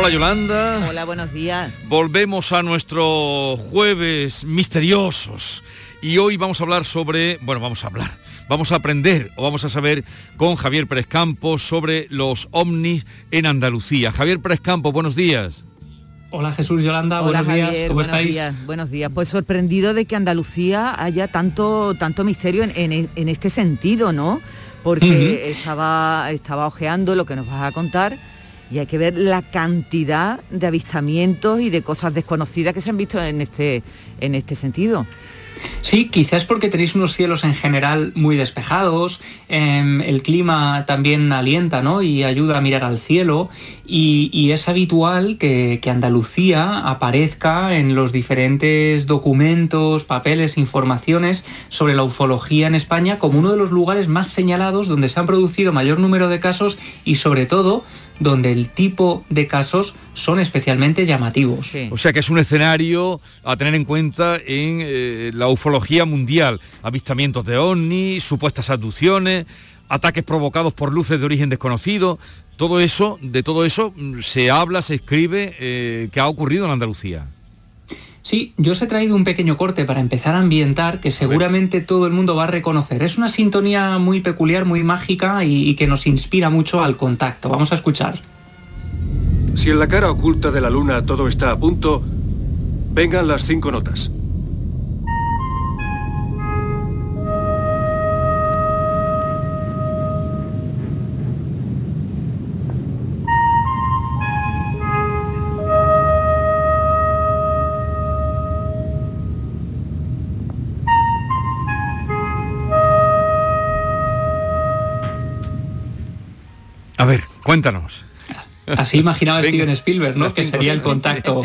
Hola Yolanda. Hola, buenos días. Volvemos a nuestro jueves misteriosos. Y hoy vamos a hablar sobre, bueno, vamos a hablar, vamos a aprender o vamos a saber con Javier Pérez Campos sobre los ovnis en Andalucía. Javier Pérez Campos, buenos días. Hola Jesús Yolanda, Hola, buenos Javier, días, ¿cómo buenos estáis? días, buenos días. Pues sorprendido de que Andalucía haya tanto, tanto misterio en, en- en este sentido, ¿no? Porque estaba, estaba ojeando lo que nos vas a contar y hay que ver la cantidad de avistamientos y de cosas desconocidas que se han visto en este, en este sentido. Sí, quizás porque tenéis unos cielos en general muy despejados, em, el clima también alienta ¿no? y ayuda a mirar al cielo y, es habitual que Andalucía aparezca en los diferentes documentos, papeles, informaciones sobre la ufología en España como uno de los lugares más señalados donde se han producido mayor número de casos y sobre todo donde el tipo de casos son especialmente llamativos. O sea que es un escenario a tener en cuenta en eh, la ufología mundial. Avistamientos de ovnis, supuestas abducciones, ataques provocados por luces de origen desconocido. Todo eso, de todo eso mm, se habla, se escribe, eh, que ha ocurrido en Andalucía. Sí, yo os he traído un pequeño corte para empezar a ambientar que seguramente todo el mundo va a reconocer. Es una sintonía muy peculiar, muy mágica y, y que nos inspira mucho al contacto. Vamos a escuchar. Si en la cara oculta de la luna todo está a punto, vengan las cinco notas. A ver, cuéntanos. Así imaginaba Venga. Steven Spielberg, ¿no? Que sería el contacto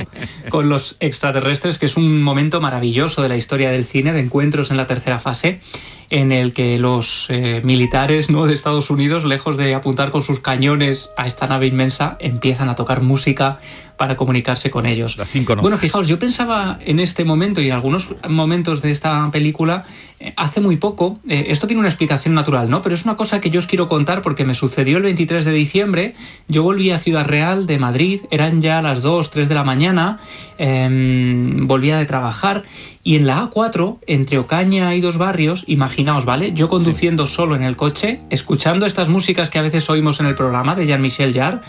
con los extraterrestres, que es un momento maravilloso de la historia del cine, de encuentros en la tercera fase, en el que los eh, militares ¿no? de Estados Unidos, lejos de apuntar con sus cañones a esta nave inmensa, empiezan a tocar música para comunicarse con ellos. Las cinco notas. Bueno, fijaos, yo pensaba en este momento y en algunos momentos de esta película, eh, hace muy poco, eh, esto tiene una explicación natural, ¿no? Pero es una cosa que yo os quiero contar porque me sucedió el 23 de diciembre, yo volví a Ciudad Real de Madrid, eran ya las 2, 3 de la mañana, em, volvía de trabajar y en la A4, entre Ocaña y dos barrios, imaginaos, ¿vale? Yo conduciendo solo en el coche, escuchando estas músicas que a veces oímos en el programa de Jean-Michel Jarre,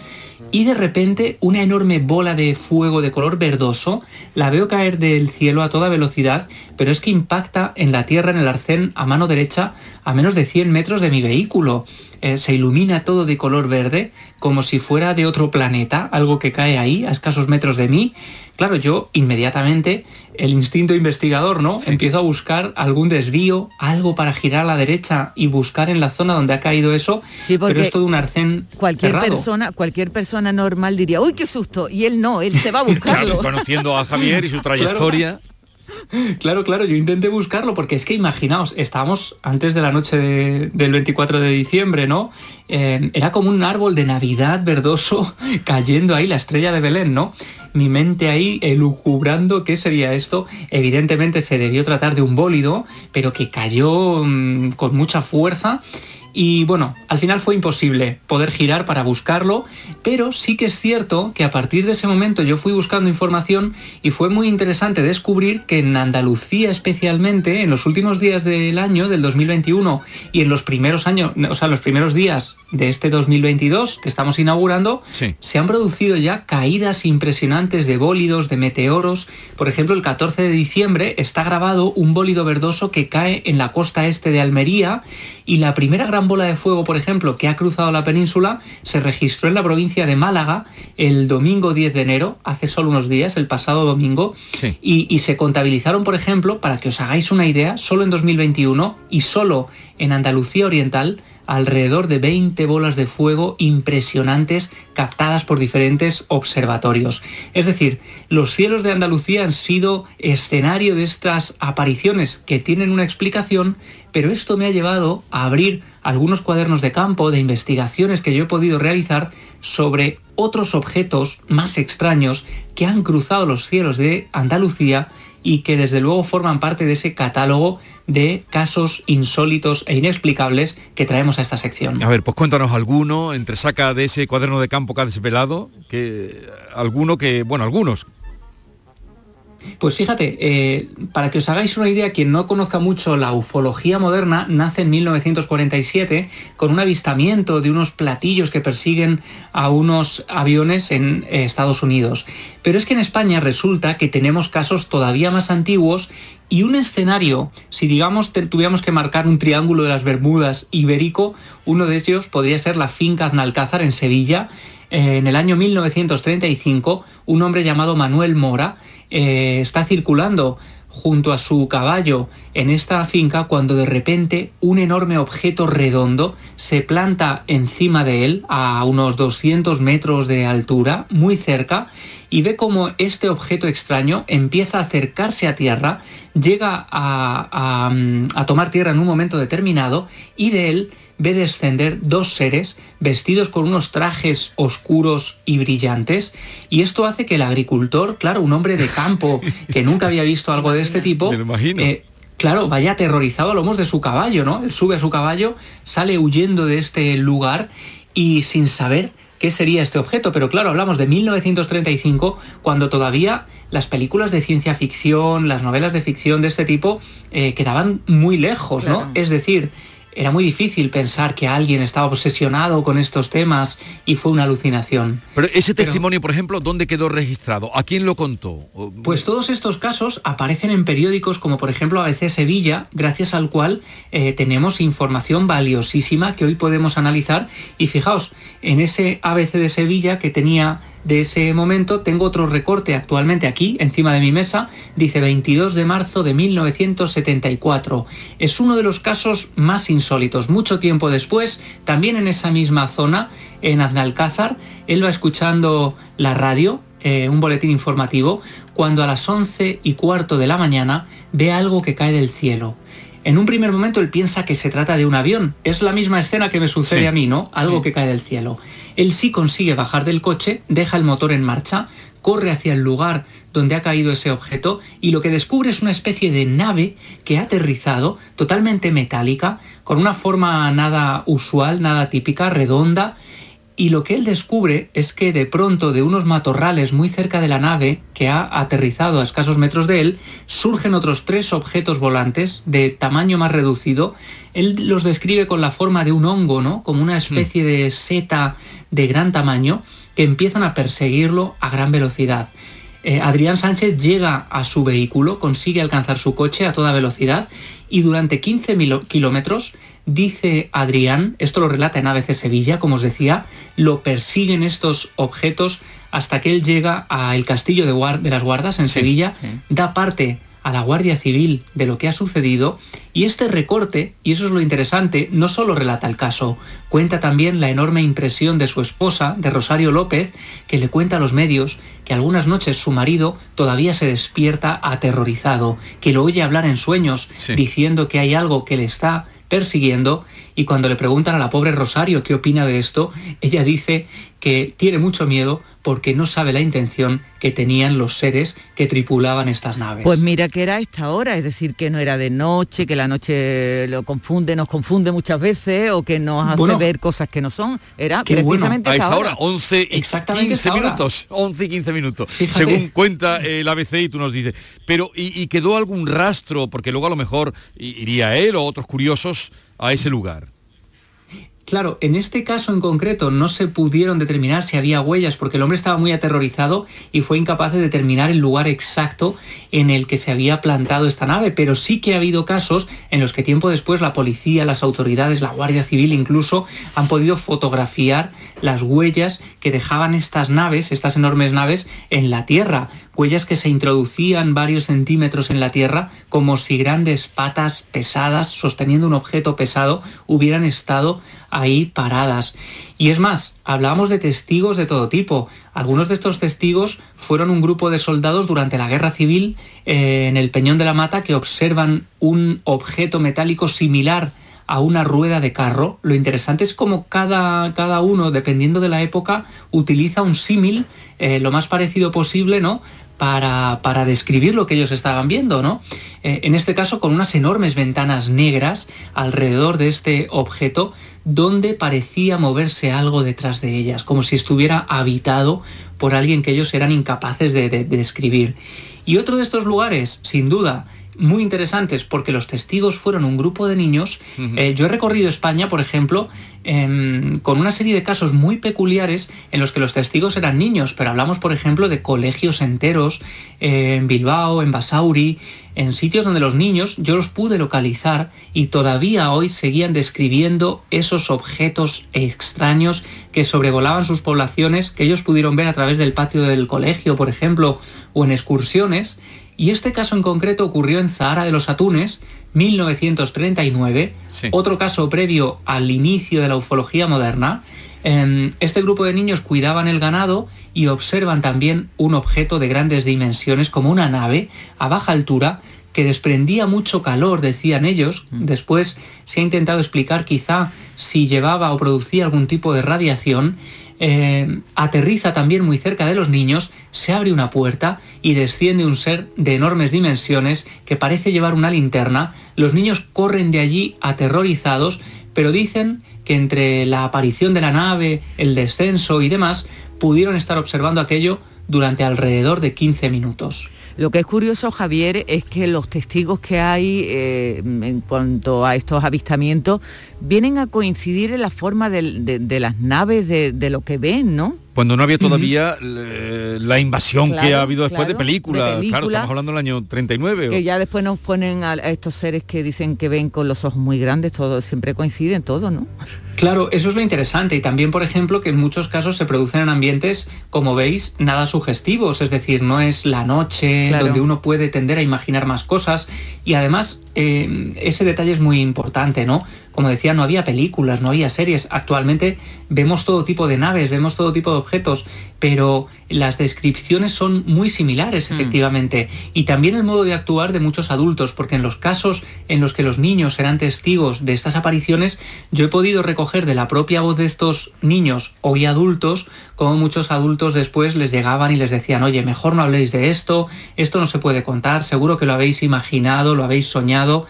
y de repente una enorme bola de fuego de color verdoso la veo caer del cielo a toda velocidad, pero es que impacta en la tierra en el arcén a mano derecha a menos de 100 metros de mi vehículo. Eh, se ilumina todo de color verde, como si fuera de otro planeta, algo que cae ahí a escasos metros de mí. Claro, yo inmediatamente, el instinto investigador, ¿no? Empiezo a buscar algún desvío, algo para girar a la derecha y buscar en la zona donde ha caído eso, Sí, porque pero es todo un arcén Cualquier cerrado. persona, cualquier persona normal diría, uy, qué susto, y él no, él se va a buscarlo. Claro, conociendo a Javier y su trayectoria. Claro, claro, yo intenté buscarlo porque es que imaginaos, estábamos antes de la noche de- del 24 de diciembre, ¿no? Era como un árbol de Navidad verdoso cayendo ahí, la estrella de Belén, ¿no? Mi mente ahí elucubrando qué sería esto. Evidentemente se debió tratar de un bólido, pero que cayó mm, con mucha fuerza. Y bueno, al final fue imposible poder girar para buscarlo, pero sí que es cierto que a partir de ese momento yo fui buscando información y fue muy interesante descubrir que en Andalucía especialmente, en los últimos días del año, del 2021, y en los primeros años, o sea, los primeros días de este 2022 que estamos inaugurando, Sí. se han producido ya caídas impresionantes de bólidos, de meteoros. Por ejemplo, el 14 de diciembre está grabado un bólido verdoso que cae en la costa este de Almería y la primera gran bola de fuego, por ejemplo, que ha cruzado la península, se registró en la provincia de Málaga el domingo 10 de enero, hace solo unos días, el pasado domingo, y, y se contabilizaron, por ejemplo, para que os hagáis una idea, solo en 2021 y solo en Andalucía Oriental, alrededor de 20 bolas de fuego impresionantes captadas por diferentes observatorios. Es decir, los cielos de Andalucía han sido escenario de estas apariciones que tienen una explicación, pero esto me ha llevado a abrir algunos cuadernos de campo de investigaciones que yo he podido realizar sobre otros objetos más extraños que han cruzado los cielos de Andalucía y que desde luego forman parte de ese catálogo de casos insólitos e inexplicables que traemos a esta sección. A ver, pues cuéntanos alguno, entre saca de ese cuaderno de campo que ha desvelado, que alguno que, bueno, algunos pues fíjate, eh, para que os hagáis una idea, quien no conozca mucho la ufología moderna, nace en 1947 con un avistamiento de unos platillos que persiguen a unos aviones en eh, Estados Unidos. Pero es que en España resulta que tenemos casos todavía más antiguos y un escenario, si digamos tuviéramos que marcar un triángulo de las Bermudas ibérico, uno de ellos podría ser la finca Aznalcázar en Sevilla. Eh, en el año 1935, un hombre llamado Manuel Mora eh, está circulando junto a su caballo en esta finca cuando de repente un enorme objeto redondo se planta encima de él a unos 200 metros de altura, muy cerca, y ve como este objeto extraño empieza a acercarse a tierra, llega a, a tomar tierra en un momento determinado y de él ve descender dos seres vestidos con unos trajes oscuros y brillantes y esto hace que el agricultor, claro, un hombre de campo que nunca había visto algo de este tipo, eh, claro, vaya aterrorizado a lomos de su caballo, ¿no? Él sube a su caballo, sale huyendo de este lugar y sin saber qué sería este objeto. Pero claro, hablamos de 1935, cuando todavía las películas de ciencia ficción, las novelas de ficción de este tipo, eh, quedaban muy lejos, ¿no? Es decir, era muy difícil pensar que alguien estaba obsesionado con estos temas y fue una alucinación. Pero ese testimonio, por ejemplo, ¿dónde quedó registrado? ¿A quién lo contó? Pues todos estos casos aparecen en periódicos como por ejemplo ABC Sevilla, gracias al cual eh, tenemos información valiosísima que hoy podemos analizar. Y fijaos, en ese ABC de Sevilla que tenía de ese momento, tengo otro recorte actualmente aquí, encima de mi mesa, dice 22 de marzo de 1974. Es uno de los casos más insólitos. Mucho tiempo después, también en esa misma zona, en Aznalcázar, él va escuchando la radio, eh, un boletín informativo, cuando a las 11 y cuarto de la mañana ve algo que cae del cielo. En un primer momento él piensa que se trata de un avión. Es la misma escena que me sucede a mí, ¿no? Algo que cae del cielo. Él sí consigue bajar del coche, deja el motor en marcha, corre hacia el lugar donde ha caído ese objeto y lo que descubre es una especie de nave que ha aterrizado totalmente metálica, con una forma nada usual, nada típica, redonda, y lo que él descubre es que de pronto de unos matorrales muy cerca de la nave, que ha aterrizado a escasos metros de él, surgen otros tres objetos volantes de tamaño más reducido. Él los describe con la forma de un hongo, ¿no? Como una especie hmm. de seta de gran tamaño que empiezan a perseguirlo a gran velocidad. Eh, Adrián Sánchez llega a su vehículo, consigue alcanzar su coche a toda velocidad y durante 15 kilómetros Dice Adrián, esto lo relata en ABC Sevilla, como os decía, lo persiguen estos objetos hasta que él llega al castillo de, de las guardas en Sevilla, da parte a la Guardia Civil de lo que ha sucedido y este recorte, y eso es lo interesante, no solo relata el caso, cuenta también la enorme impresión de su esposa, de Rosario López, que le cuenta a los medios que algunas noches su marido todavía se despierta aterrorizado, que lo oye hablar en sueños, diciendo que hay algo que le está persiguiendo y cuando le preguntan a la pobre Rosario qué opina de esto, ella dice que tiene mucho miedo porque no sabe la intención que tenían los seres que tripulaban estas naves. Pues mira que era esta hora, es decir, que no era de noche, que la noche lo confunde, nos confunde muchas veces o que nos hace ver cosas que no son. Era precisamente a esta hora. 11 y 15 minutos, 11 y 15 minutos, según cuenta el ABC y tú nos dices. Pero, ¿y, quedó algún rastro? Porque luego a lo mejor iría él o otros curiosos a ese lugar. Claro, en este caso en concreto no se pudieron determinar si había huellas porque el hombre estaba muy aterrorizado y fue incapaz de determinar el lugar exacto en el que se había plantado esta nave, pero sí que ha habido casos en los que tiempo después la policía, las autoridades, la Guardia Civil incluso han podido fotografiar las huellas que dejaban estas naves, estas enormes naves, en la Tierra huellas que se introducían varios centímetros en la tierra como si grandes patas pesadas sosteniendo un objeto pesado hubieran estado ahí paradas. Y es más, hablábamos de testigos de todo tipo. Algunos de estos testigos fueron un grupo de soldados durante la guerra civil eh, en el Peñón de la Mata que observan un objeto metálico similar a una rueda de carro. Lo interesante es cómo cada, cada uno, dependiendo de la época, utiliza un símil eh, lo más parecido posible, ¿no? Para, describir lo que ellos estaban viendo, ¿no? Eh, en este caso con unas enormes ventanas negras alrededor de este objeto donde parecía moverse algo detrás de ellas, como si estuviera habitado por alguien que ellos eran incapaces de describir. Y otro de estos lugares, sin duda, muy interesantes porque los testigos fueron un grupo de niños. Eh, yo he recorrido España, por ejemplo, em, con una serie de casos muy peculiares en los que los testigos eran niños, pero hablamos, por ejemplo, de colegios enteros eh, en Bilbao, en Basauri, en sitios donde los niños yo los pude localizar y todavía hoy seguían describiendo esos objetos extraños que sobrevolaban sus poblaciones, que ellos pudieron ver a través del patio del colegio, por ejemplo, o en excursiones y este caso en concreto ocurrió en Zahara de los Atunes, 1939, otro caso previo al inicio de la ufología moderna. Em, este grupo de niños cuidaban el ganado y observan también un objeto de grandes dimensiones como una nave a baja altura que desprendía mucho calor, decían ellos. Mm. Después se ha intentado explicar quizá si llevaba o producía algún tipo de radiación eh, aterriza también muy cerca de los niños, se abre una puerta y desciende un ser de enormes dimensiones que parece llevar una linterna. Los niños corren de allí aterrorizados, pero dicen que entre la aparición de la nave, el descenso y demás, pudieron estar observando aquello durante alrededor de 15 minutos. Lo que es curioso, Javier, es que los testigos que hay eh, en cuanto a estos avistamientos vienen a coincidir en la forma de, las naves, de, lo que ven, ¿no? Cuando no había todavía la invasión que ha habido después de, películas. Claro, estamos hablando del año 39. Que ya después nos ponen a, estos seres que dicen que ven con los ojos muy grandes, todo, siempre coinciden todos, ¿no? Claro, eso es lo interesante y también, por ejemplo, que en muchos casos se producen en ambientes, como veis, nada sugestivos, es decir, no es la noche donde uno puede tender a imaginar más cosas y además eh, ese detalle es muy importante, ¿no? Como decía, no había películas, no había series. Actualmente vemos todo tipo de naves, vemos todo tipo de objetos, pero las descripciones son muy similares, mm. efectivamente. Y también el modo de actuar de muchos adultos, porque en los casos en los que los niños eran testigos de estas apariciones, yo he podido recoger de la propia voz de estos niños hoy adultos, como muchos adultos después les llegaban y les decían, oye, mejor no habléis de esto, esto no se puede contar, seguro que lo habéis imaginado, lo habéis soñado.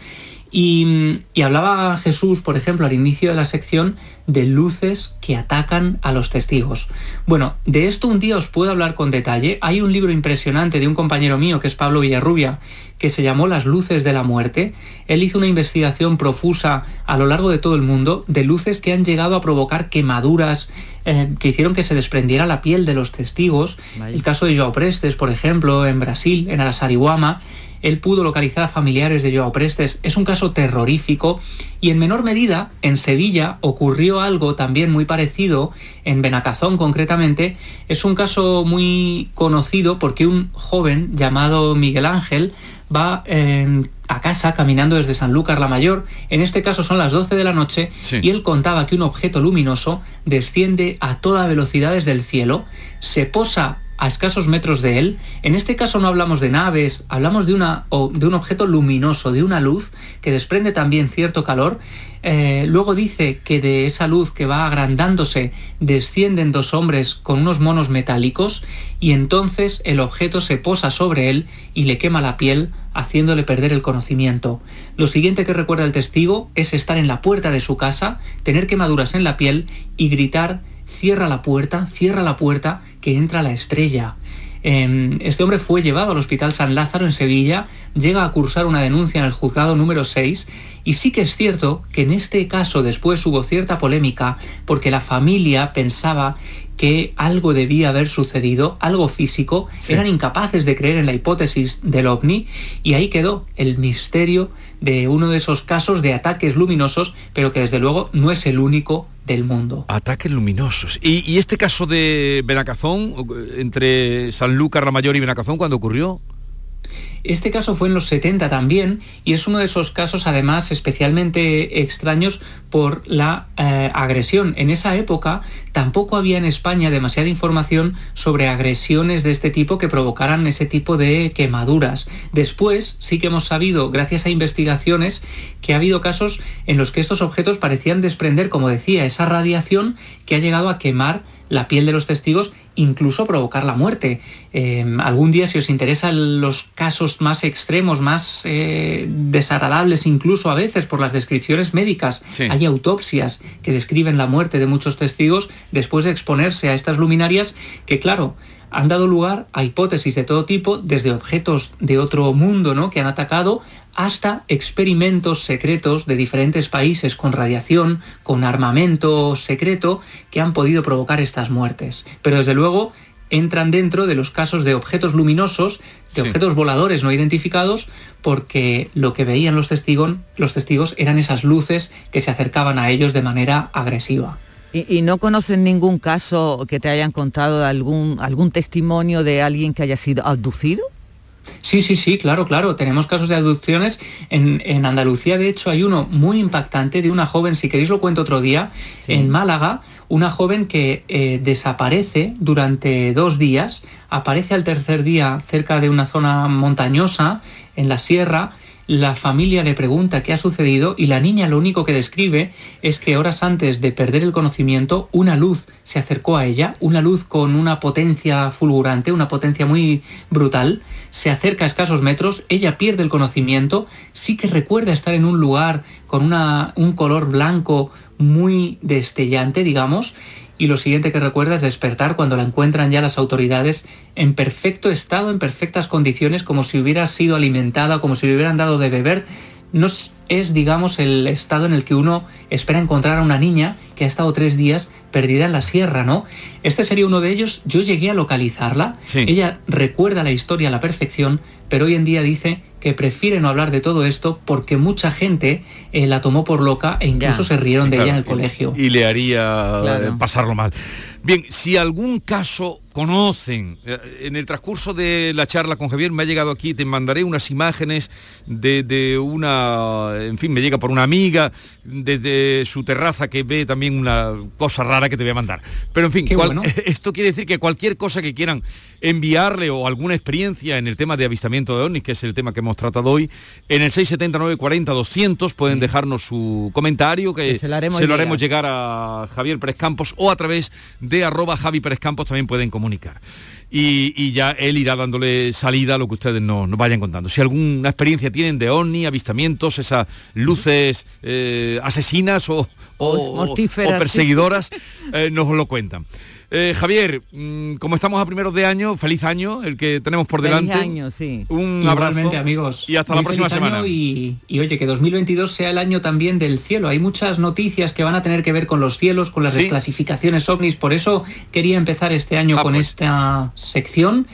Y, hablaba Jesús, por ejemplo, al inicio de la sección de luces que atacan a los testigos. Bueno, de esto un día os puedo hablar con detalle. Hay un libro impresionante de un compañero mío, que es Pablo Villarrubia, que se llamó Las luces de la muerte. Él hizo una investigación profusa a lo largo de todo el mundo de luces que han llegado a provocar quemaduras, eh, que hicieron que se desprendiera la piel de los testigos. El caso de Joao Prestes, por ejemplo, en Brasil, en Arasarihuama él pudo localizar a familiares de Joao Prestes. Es un caso terrorífico y en menor medida en Sevilla ocurrió algo también muy parecido, en Benacazón concretamente. Es un caso muy conocido porque un joven llamado Miguel Ángel va em, a casa caminando desde Sanlúcar la Mayor, en este caso son las 12 de la noche, y él contaba que un objeto luminoso desciende a toda velocidad desde el cielo, se posa a escasos metros de él. En este caso no hablamos de naves, hablamos de, una, de un objeto luminoso, de una luz que desprende también cierto calor. Eh, luego dice que de esa luz que va agrandándose descienden dos hombres con unos monos metálicos y entonces el objeto se posa sobre él y le quema la piel haciéndole perder el conocimiento. Lo siguiente que recuerda el testigo es estar en la puerta de su casa, tener quemaduras en la piel y gritar cierra la puerta, cierra la puerta, que entra la estrella. Em, este hombre fue llevado al Hospital San Lázaro en Sevilla, llega a cursar una denuncia en el juzgado número 6 y sí que es cierto que en este caso después hubo cierta polémica porque la familia pensaba que algo debía haber sucedido, algo físico, eran incapaces de creer en la hipótesis del ovni y ahí quedó el misterio de uno de esos casos de ataques luminosos, pero que desde luego no es el único del mundo. Ataques luminosos. ¿Y, este caso de Benacazón, entre Sanlúcar, La Mayor y Benacazón, cuándo ocurrió? Este caso fue en los 70 también y es uno de esos casos además especialmente extraños por la eh, agresión. En esa época tampoco había en España demasiada información sobre agresiones de este tipo que provocaran ese tipo de quemaduras. Después sí que hemos sabido, gracias a investigaciones, que ha habido casos en los que estos objetos parecían desprender, como decía, esa radiación que ha llegado a quemar la piel de los testigos incluso provocar la muerte. Em, algún día, si os interesan los casos más extremos, más eh, desagradables, incluso a veces por las descripciones médicas, hay autopsias que describen la muerte de muchos testigos después de exponerse a estas luminarias que, claro, han dado lugar a hipótesis de todo tipo, desde objetos de otro mundo ¿no? que han atacado hasta experimentos secretos de diferentes países con radiación, con armamento secreto, que han podido provocar estas muertes. Pero desde luego entran dentro de los casos de objetos luminosos, de objetos voladores no identificados, porque lo que veían los testigos, los testigos eran esas luces que se acercaban a ellos de manera agresiva. ¿Y, no conocen ningún caso que te hayan contado algún, algún testimonio de alguien que haya sido abducido? Sí, sí, sí, claro, claro. Tenemos casos de abducciones. En, Andalucía, de hecho, hay uno muy impactante de una joven, si queréis lo cuento otro día, en Málaga, una joven que eh, desaparece durante dos días, aparece al tercer día cerca de una zona montañosa, en la sierra, la familia le pregunta qué ha sucedido y la niña lo único que describe es que horas antes de perder el conocimiento, una luz se acercó a ella, una luz con una potencia fulgurante, una potencia muy brutal, se acerca a escasos metros, ella pierde el conocimiento, sí que recuerda estar en un lugar con una, un color blanco muy destellante, digamos, y lo siguiente que recuerda es despertar cuando la encuentran ya las autoridades en perfecto estado, en perfectas condiciones, como si hubiera sido alimentada, como si le hubieran dado de beber. No es, digamos, el estado en el que uno espera encontrar a una niña que ha estado tres días perdida en la sierra, ¿no? Este sería uno de ellos. Yo llegué a localizarla. Ella recuerda la historia a la perfección, pero hoy en día dice que prefiere no hablar de todo esto porque mucha gente eh, la tomó por loca e incluso se rieron de ella en el colegio. Y, le haría eh, pasarlo mal. Bien, si algún caso conocen, eh, en el transcurso de la charla con Javier me ha llegado aquí, te mandaré unas imágenes de, una, en fin, me llega por una amiga, desde su terraza que ve también una cosa rara que te voy a mandar. Pero en fin, esto quiere decir que cualquier cosa que quieran enviarle o alguna experiencia en el tema de avistamiento de ovnis, que es el tema que hemos tratado hoy, en el 679 40 200 pueden dejarnos su comentario que, se lo haremos, llegar. a Javier Pérez Campos o a través de arroba Javi Pérez Campos también pueden comunicar. Y, ya él irá dándole salida a lo que ustedes nos, vayan contando. Si alguna experiencia tienen de ovni, avistamientos, esas luces eh, asesinas o, o, perseguidoras, eh, nos lo cuentan. Eh, Javier, mm, como estamos a primeros de año, feliz año, el que tenemos por delante. Feliz año, sí. Un abrazo. amigos. Y hasta la próxima semana. Y, oye, que 2022 sea el año también del cielo. Hay muchas noticias que van a tener que ver con los cielos, con las desclasificaciones ovnis. Por eso quería empezar este año ah, con pues. esta sección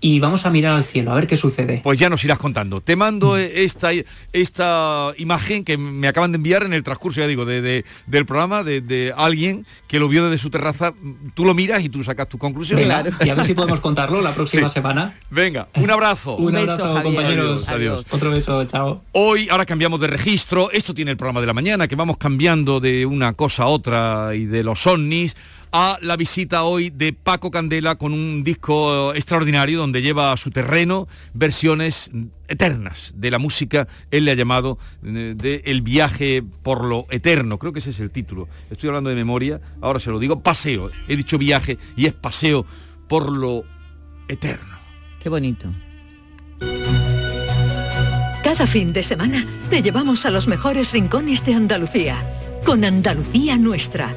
y vamos a mirar al cielo, a ver qué sucede. Pues ya nos irás contando. Te mando mm. esta, esta imagen que me acaban de enviar en el transcurso, ya digo, de, del programa, de, alguien que lo vio desde su terraza. Tú lo miras y tú sacas tu conclusión. Claro. Y a ver si podemos contarlo la próxima semana. Venga, un abrazo. un, abrazo, compañeros. Adiós. Otro beso, chao. Hoy, ahora cambiamos de registro. Esto tiene el programa de la mañana, que vamos cambiando de una cosa a otra y de los ovnis a la visita hoy de Paco Candela con un disco extraordinario donde lleva a su terreno versiones eternas de la música, él le ha llamado eh, de El viaje por lo eterno, creo que ese es el título, estoy hablando de memoria, ahora se lo digo, paseo, he dicho viaje y es paseo por lo eterno. Qué bonito. Cada fin de semana te llevamos a los mejores rincones de Andalucía, con Andalucía Nuestra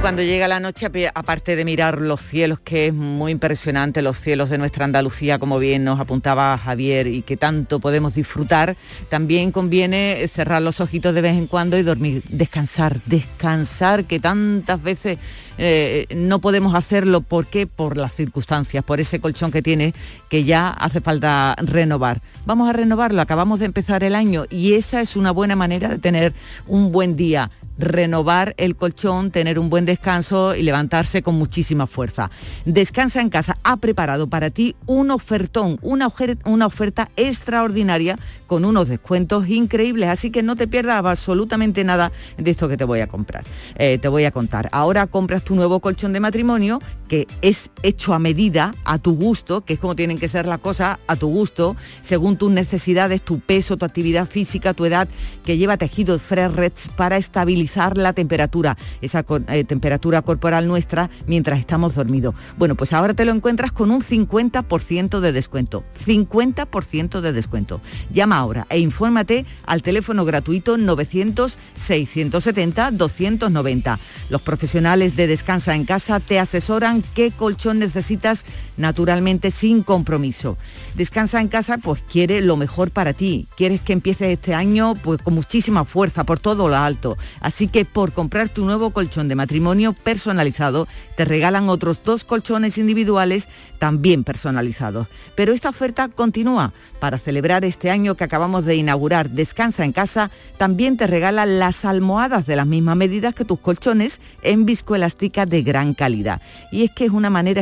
Cuando llega la noche, aparte de mirar los cielos, que es muy impresionante, los cielos de nuestra Andalucía, como bien nos apuntaba Javier, y que tanto podemos disfrutar, también conviene cerrar los ojitos de vez en cuando y dormir, descansar, descansar, que tantas veces eh, no podemos hacerlo. ¿Por qué? Por las circunstancias, por ese colchón que tiene, que ya hace falta renovar. Vamos a renovarlo, acabamos de empezar el año y esa es una buena manera de tener un buen día renovar el colchón, tener un buen descanso y levantarse con muchísima fuerza. Descansa en casa ha preparado para ti un ofertón, una, oferta extraordinaria con unos descuentos increíbles, así que no te pierdas absolutamente nada de esto que te voy a comprar. Eh, te voy a contar. Ahora compras tu nuevo colchón de matrimonio que es hecho a medida, a tu gusto, que es como tienen que ser las cosas, a tu gusto, según tus necesidades, tu peso, tu actividad física, tu edad, que lleva tejidos Fresh para estabilizar la temperatura, esa eh, temperatura corporal nuestra mientras estamos dormidos. Bueno, pues ahora te lo encuentras con un 50% de descuento. 50% de descuento. Llama ahora e infórmate al teléfono gratuito 900-670-290. Los profesionales de Descansa en Casa te asesoran qué colchón necesitas naturalmente sin compromiso. Descansa en Casa pues quiere lo mejor para ti. Quieres que empieces este año pues con muchísima fuerza por todo lo alto. Así que por comprar tu nuevo colchón de matrimonio personalizado te regalan otros dos colchones individuales también personalizados. Pero esta oferta continúa. Para celebrar este año que acabamos de inaugurar Descansa en Casa, también te regalan las almohadas de las mismas medidas que tus colchones en viscoelástica de gran calidad. Y es que es una manera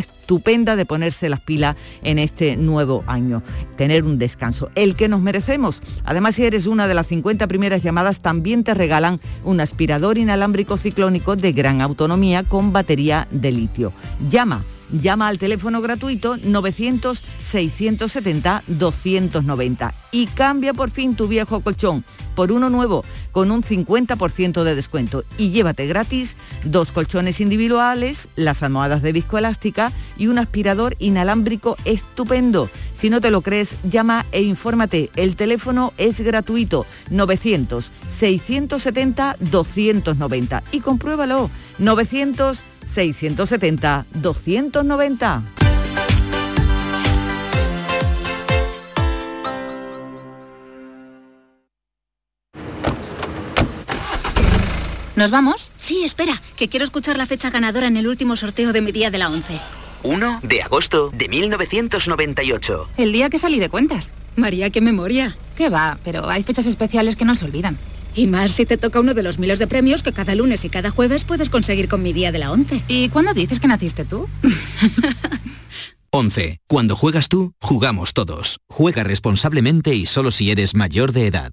de ponerse las pilas en este nuevo año, tener un descanso, el que nos merecemos. Además, si eres una de las 50 primeras llamadas, también te regalan un aspirador inalámbrico ciclónico de gran autonomía con batería de litio. Llama Llama al teléfono gratuito 900-670-290 y cambia por fin tu viejo colchón por uno nuevo con un 50% de descuento y llévate gratis dos colchones individuales, las almohadas de viscoelástica y un aspirador inalámbrico estupendo. Si no te lo crees, llama e infórmate. El teléfono es gratuito 900-670-290 y compruébalo 900 670 290. ¿Nos vamos? Sí, espera, que quiero escuchar la fecha ganadora en el último sorteo de mi día de la 11. 1 de agosto de 1998. El día que salí de cuentas. María, qué memoria. Qué va, pero hay fechas especiales que no se olvidan. Y más si te toca uno de los miles de premios que cada lunes y cada jueves puedes conseguir con mi día de la 11. ¿Y cuándo dices que naciste tú? 11. Cuando juegas tú, jugamos todos. Juega responsablemente y solo si eres mayor de edad.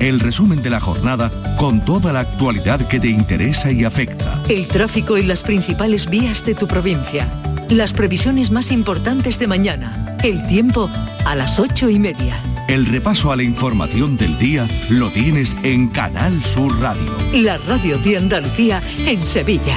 el resumen de la jornada con toda la actualidad que te interesa y afecta. El tráfico y las principales vías de tu provincia. Las previsiones más importantes de mañana. El tiempo a las ocho y media. El repaso a la información del día lo tienes en Canal Sur Radio. La radio de Andalucía en Sevilla.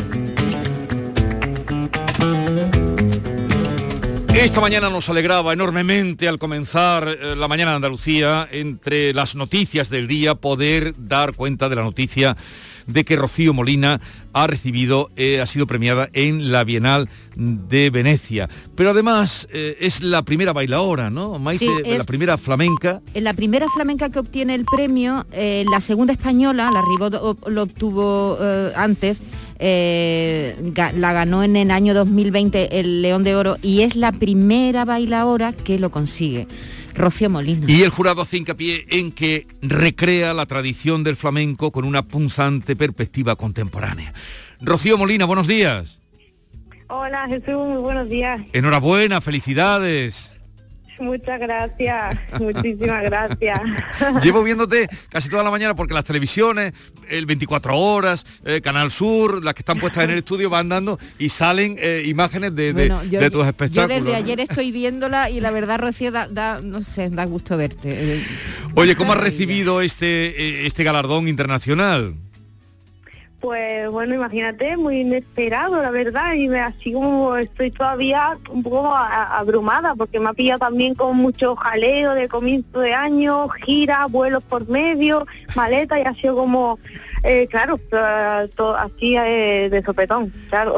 Esta mañana nos alegraba enormemente al comenzar eh, la mañana de Andalucía, entre las noticias del día, poder dar cuenta de la noticia de que Rocío Molina ha recibido, eh, ha sido premiada en la Bienal de Venecia. Pero además eh, es la primera bailaora, ¿no? Maite, Sí, la primera flamenca. En la primera flamenca que obtiene el premio, eh, la segunda española, la Ribot lo obtuvo eh, antes, eh, ga- la ganó en el año 2020 el León de Oro y es la primera bailaora que lo consigue. Rocío Molina. Y el jurado hace hincapié en que recrea la tradición del flamenco con una punzante perspectiva contemporánea. Rocío Molina, buenos días. Hola Jesús, muy buenos días. Enhorabuena, felicidades. Muchas gracias, muchísimas gracias. Llevo viéndote casi toda la mañana porque las televisiones, el 24 horas, eh, Canal Sur, las que están puestas en el estudio van dando y salen eh, imágenes de, de- Bueno, yo- de tus Yo espectáculos. desde ¿no? ayer estoy viéndola y la verdad, Rocío, da, da- no sé, da gusto verte. Oye, ¿cómo has recibido este, eh, este galardón internacional? Pues bueno, imagínate, muy inesperado, la verdad, y me, así como estoy todavía un poco a- abrumada, porque me ha pillado también con mucho jaleo de comienzo de año, gira, vuelos por medio, maleta, y ha sido como, eh, claro, eh, to- así eh, de sopetón, claro.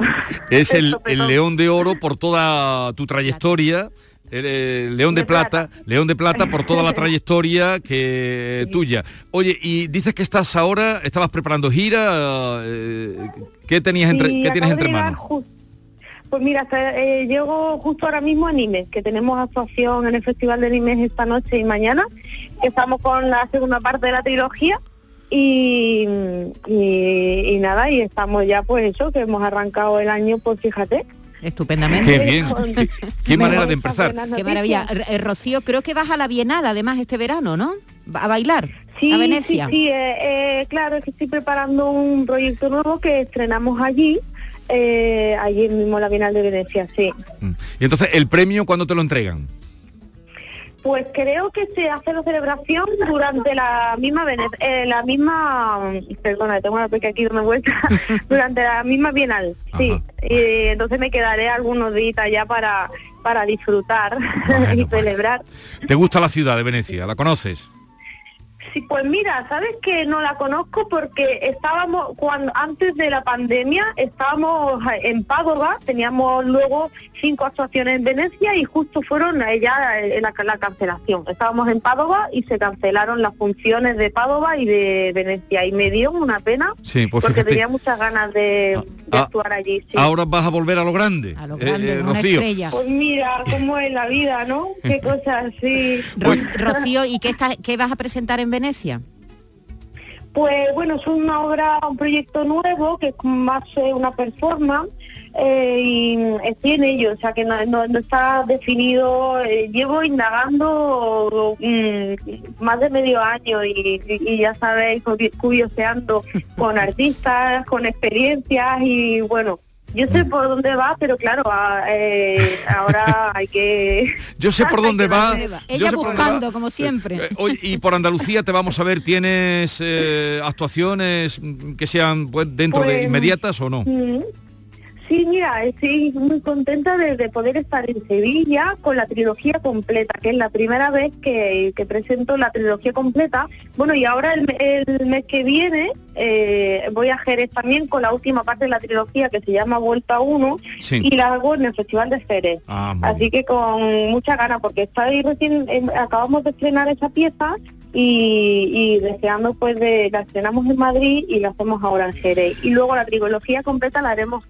Es el León de Oro por toda tu trayectoria. Eh, León de, plata, León de Plata por toda la trayectoria que tuya. Oye, y dices que estás ahora, estabas preparando gira, eh, ¿qué tenías entre, qué tienes entre manos? Pues mira, hasta, eh, llego justo ahora mismo a Nimes, que tenemos actuación en el Festival de Nimes esta noche y mañana, que estamos con la segunda parte de la trilogía. Y, y, y nada, y estamos ya pues eso, que hemos arrancado el año, pues fíjate. Estupendamente. Qué bien, qué, qué manera de empezar. Qué maravilla. Eh, Rocío, creo que vas a la Bienal además este verano, ¿no? Va A bailar Sí, a Venecia. sí, sí, eh, eh, claro, es que estoy preparando un proyecto nuevo que estrenamos allí, eh, allí mismo en la Bienal de Venecia, sí. Y entonces, ¿el premio cuándo te lo entregan? Pues creo que se hace la celebración durante la misma Vene- eh, la misma perdona, tengo una pequeña aquí dando vuelta, durante la misma Bienal, sí. Y entonces me quedaré algunos días ya para para disfrutar y celebrar. ¿Te gusta la ciudad de Venecia? ¿La conoces? Sí, pues mira, sabes que no la conozco porque estábamos cuando antes de la pandemia estábamos en Padova, teníamos luego cinco actuaciones en Venecia y justo fueron eh, ya eh, la, la cancelación. Estábamos en Padova y se cancelaron las funciones de Padova y de Venecia y me dio una pena Sí, pues porque fíjate. tenía muchas ganas de, de ah, actuar allí. sí. Ahora vas a volver a lo grande. A lo grande, una estrella. Pues mira, cómo es la vida, ¿no? Qué cosas así. Ro- Rocío, ¿y qué, está- qué vas a presentar en Venecia? Pues bueno, es una obra, un proyecto nuevo que es más eh, una performance eh, y estoy en ello, o sea que no, no- no está definido. eh, llevo indagando mm, más de medio año y, y- y ya sabéis, curioseando con artistas, con experiencias y bueno. Yo sé por dónde va, pero claro, a- eh, ahora hay que... Yo sé por dónde va. Ella buscando, va. como siempre. Eh, oye, y por Andalucía te vamos a ver, ¿tienes eh, actuaciones mm, que sean pues, dentro de Pues, inmediatas o no? Sí, mira, estoy muy contenta de, de poder estar en Sevilla con la trilogía completa, que es la primera vez que, que presento la trilogía completa. Bueno, y ahora el, el mes que viene eh, voy a Jerez también con la última parte de la trilogía que se llama Vuelta 1 Sí. y la hago en el Festival de Jerez. Ah, Así que con mucha gana, porque está ahí recién, em, acabamos de estrenar esa pieza y, y deseando pues de, la estrenamos en Madrid y la hacemos ahora en Jerez. Y luego la trilogía completa la haremos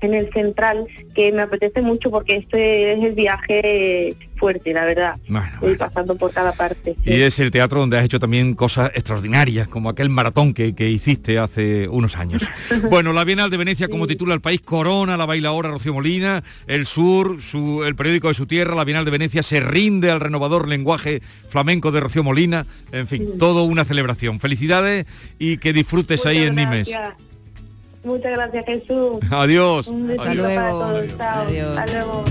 en el central que me apetece mucho porque este es el viaje fuerte, la verdad. Voy pasando por cada parte. Y es el teatro donde has hecho también cosas extraordinarias, como aquel maratón que, hiciste hace unos años. bueno, la Bienal de Venecia, como titula el país, corona la bailaora Rocío Molina, el sur, su, el periódico de su tierra, la Bienal de Venecia se rinde al renovador lenguaje flamenco de Rocío Molina, en fin, todo una celebración. Felicidades y que disfrutes ahí en Nimes. Muchas gracias, Jesús. Adiós. Un Hasta luego. Adiós. Hasta luego.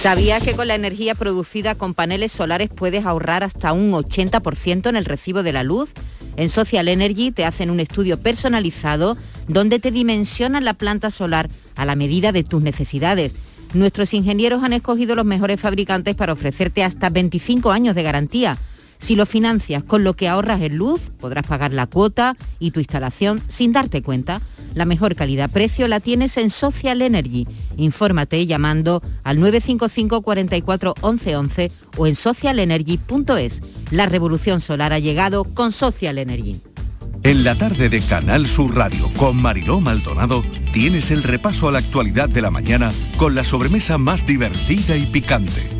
¿Sabías que con la energía producida con paneles solares puedes ahorrar hasta un 80% en el recibo de la luz? En Social Energy te hacen un estudio personalizado donde te dimensionan la planta solar a la medida de tus necesidades. Nuestros ingenieros han escogido los mejores fabricantes para ofrecerte hasta 25 años de garantía si lo financias con lo que ahorras en luz, podrás pagar la cuota y tu instalación sin darte cuenta. La mejor calidad-precio la tienes en Social Energy. Infórmate llamando al 955 44 11 o en socialenergy.es. La revolución solar ha llegado con Social Energy. En la tarde de Canal Sur Radio con Mariló Maldonado tienes el repaso a la actualidad de la mañana con la sobremesa más divertida y picante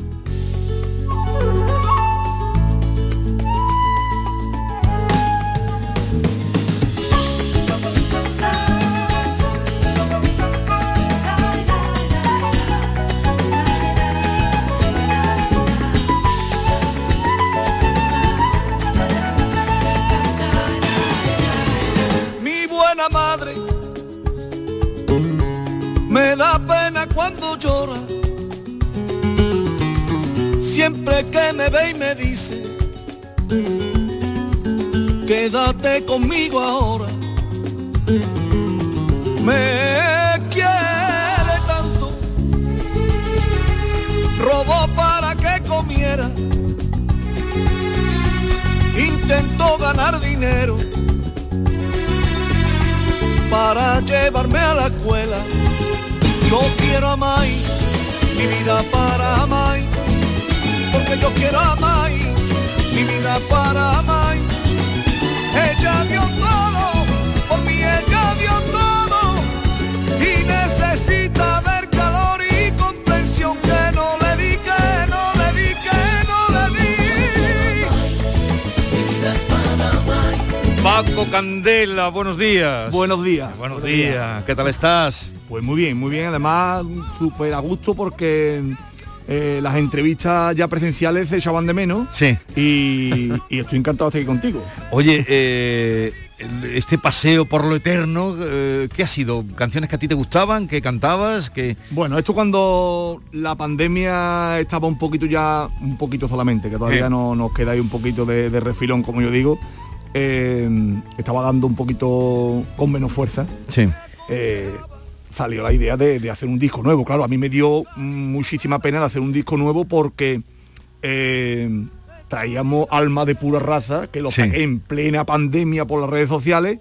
Conmigo ahora. Me quiere tanto, robó para que comiera, intentó ganar dinero. Para llevarme a la escuela. Yo quiero a Mai, mi vida para Mai, porque yo quiero a Mai, mi vida para Mai. Ella dio todo, por mí ella dio todo, y necesita ver calor y comprensión que no le di, que no le di, que no le di. Paco Candela, buenos días. Buenos días. Buenos, días. ¿Qué tal estás? Pues muy bien, muy bien. Además, súper a gusto porque eh, las entrevistas ya presenciales se echaban de menos. Sí. Y, estoy encantado de estar aquí contigo. Oye, eh, este paseo por lo eterno, eh, ¿qué ha sido? ¿Canciones que a ti te gustaban, que cantabas? que Bueno, esto cuando la pandemia estaba un poquito ya, un poquito solamente, que todavía no nos queda ahí un poquito de, refilón, como yo digo, estaba dando un poquito con menos fuerza. Sí salió la idea de, hacer un disco nuevo. Claro, a mí me dio muchísima pena de hacer un disco nuevo porque eh, traíamos alma de pura raza, que lo saqué en plena pandemia por las redes sociales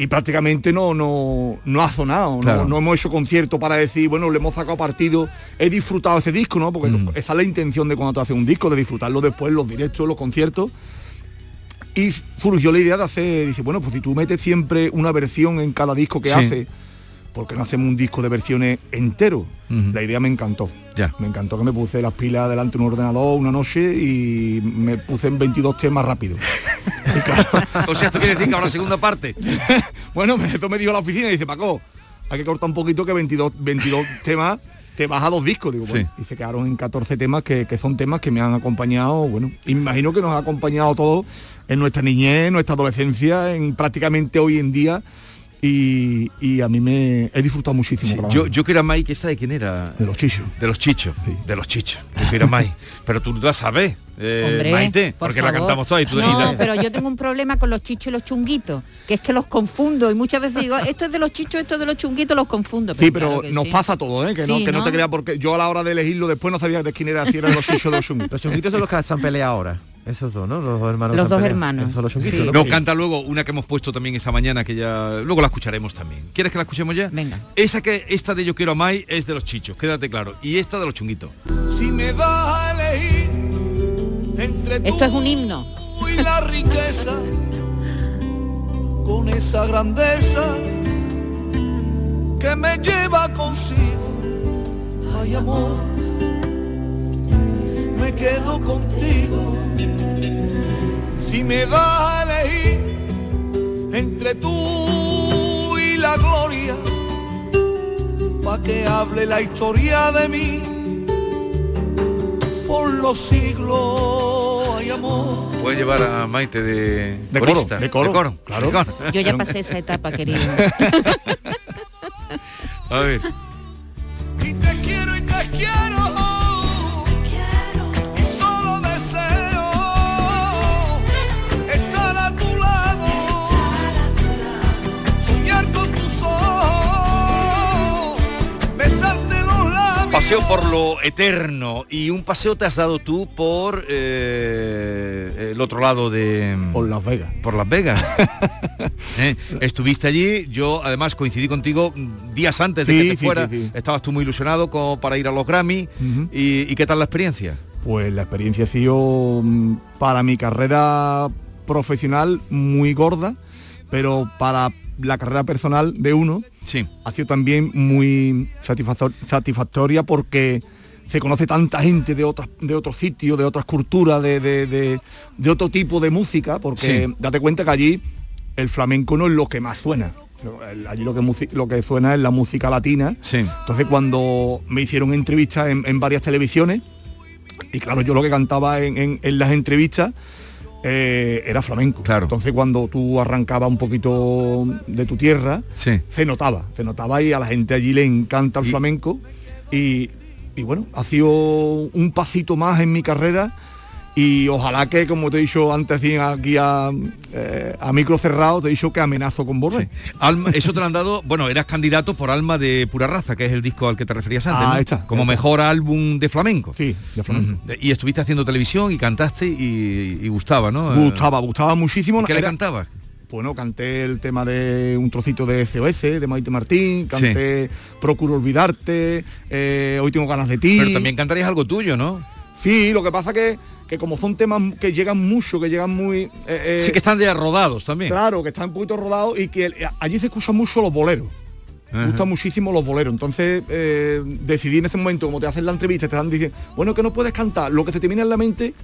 y prácticamente no, no, no ha sonado, no, hemos hecho concierto para decir, bueno, le hemos sacado partido, he disfrutado ese disco, ¿no? Porque mm. esa es la intención de cuando te haces un disco, de disfrutarlo después, los directos, los conciertos. Y surgió la idea de hacer, dice, bueno, pues si tú metes siempre una versión en cada disco que hace porque no hacemos un disco de versiones entero? La idea me encantó. Ya. Me encantó que me puse las pilas delante de un ordenador una noche y me puse en 22 temas rápido. o sea, esto quiere decir que ahora segunda parte. bueno, esto me dijo la oficina y dice, Paco, hay que cortar un poquito que 22, 22 temas te vas a dos discos. Digo, bueno, y se quedaron en 14 temas que, que, son temas que me han acompañado, bueno, y me imagino que nos ha acompañado todos en nuestra niñez, en nuestra adolescencia, en prácticamente hoy en día y, y a mí me he disfrutado muchísimo. Sí, yo, yo quiero a Mike, ¿esta de quién era? De los chichos. De los chichos, de los chichos. Yo quiero a Mike. Pero tú la sabes, eh, Hombre, Maite, por porque la cantamos todas y tú No, pero yo tengo un problema con los chichos y los chunguitos, que es que los confundo y muchas veces digo, esto es de los chichos, esto es de los chunguitos, los confundo. Sí, pero claro que nos sí. pasa todo, ¿eh? Que, no, Sí, que no, ¿no? te creas, porque yo a la hora de elegirlo después no sabía de quién era, si eran los chichos o los chunguitos. Los chunguitos son los que se han peleado ahora. Esos dos, ¿no? Los dos hermanos. Los dos hermanos. Esos son los. ¿no? No, canta luego una que hemos puesto también esta mañana que ya luego la escucharemos también. ¿Quieres que la escuchemos ya? Venga. Esa que esta de Yo quiero a Mai es de los chichos, quédate claro. Y esta de los chunguitos. Si me das a elegir entre Esto es un himno. tú y la riqueza, con esa grandeza que me lleva consigo, ay amor, me quedo contigo. Si me das a elegir entre tú y la gloria, pa' que hable la historia de mí por los siglos, ay amor. Puedes llevar a Maite de, De coro, de coro, claro. de coro. Yo ya pasé esa etapa, querido. A ver. Paseo por lo eterno y un paseo te has dado tú por eh, el otro lado de Por Las Vegas. por Las Vegas. ¿Eh? Estuviste allí, yo además coincidí contigo días antes de Sí, que te sí, fuera. sí. Estabas tú muy ilusionado como para ir a los Grammy. Y, y qué tal la experiencia? Pues la experiencia ha sido mm, para mi carrera profesional muy gorda, pero para la carrera personal de uno Sí. ha sido también muy satisfactor- satisfactoria porque se conoce tanta gente de otras de otros sitios, de otras culturas, de, de- de- de otro tipo de música, porque Sí. date cuenta que allí el flamenco no es lo que más suena. Allí lo que, lo que suena es la música latina. Sí. Entonces cuando me hicieron entrevistas en, en varias televisiones, y claro, yo lo que cantaba en, en- en las entrevistas eh, era flamenco. Claro. Entonces cuando tú arrancabas un poquito de tu tierra, Sí. se notaba, se notaba y a la gente allí le encanta el Y- flamenco. Y, y bueno, ha sido un pasito más en mi carrera y ojalá que, como te he dicho antes aquí a, eh, a micro cerrado, te he dicho que amenazo con volver. Sí. Alma, eso te lo han dado, bueno, eras candidato por Alma de Pura Raza, que es el disco al que te referías antes, Ah, ¿no? está, como está. mejor álbum de flamenco. Sí, de flamenco. Y estuviste haciendo televisión y cantaste y, y gustaba, ¿no? Eh, Gustaba, gustaba muchísimo. ¿y ¿Qué le cantabas? Bueno, canté el tema de un trocito de SOS, de Maite Martín, canté Procuro Olvidarte, eh, Hoy tengo ganas de ti. Pero también cantarías algo tuyo, ¿no? Sí, lo que pasa que, que como son temas que llegan mucho, que llegan muy... eh, eh, sí que están ya rodados también. Claro, que están un poquito rodados y que eh, allí se escuchan mucho los boleros. Me gustan muchísimo los boleros. Entonces eh, decidí en ese momento, como te hacen la entrevista, te están diciendo, bueno, que no puedes cantar, lo que se te viene en la mente,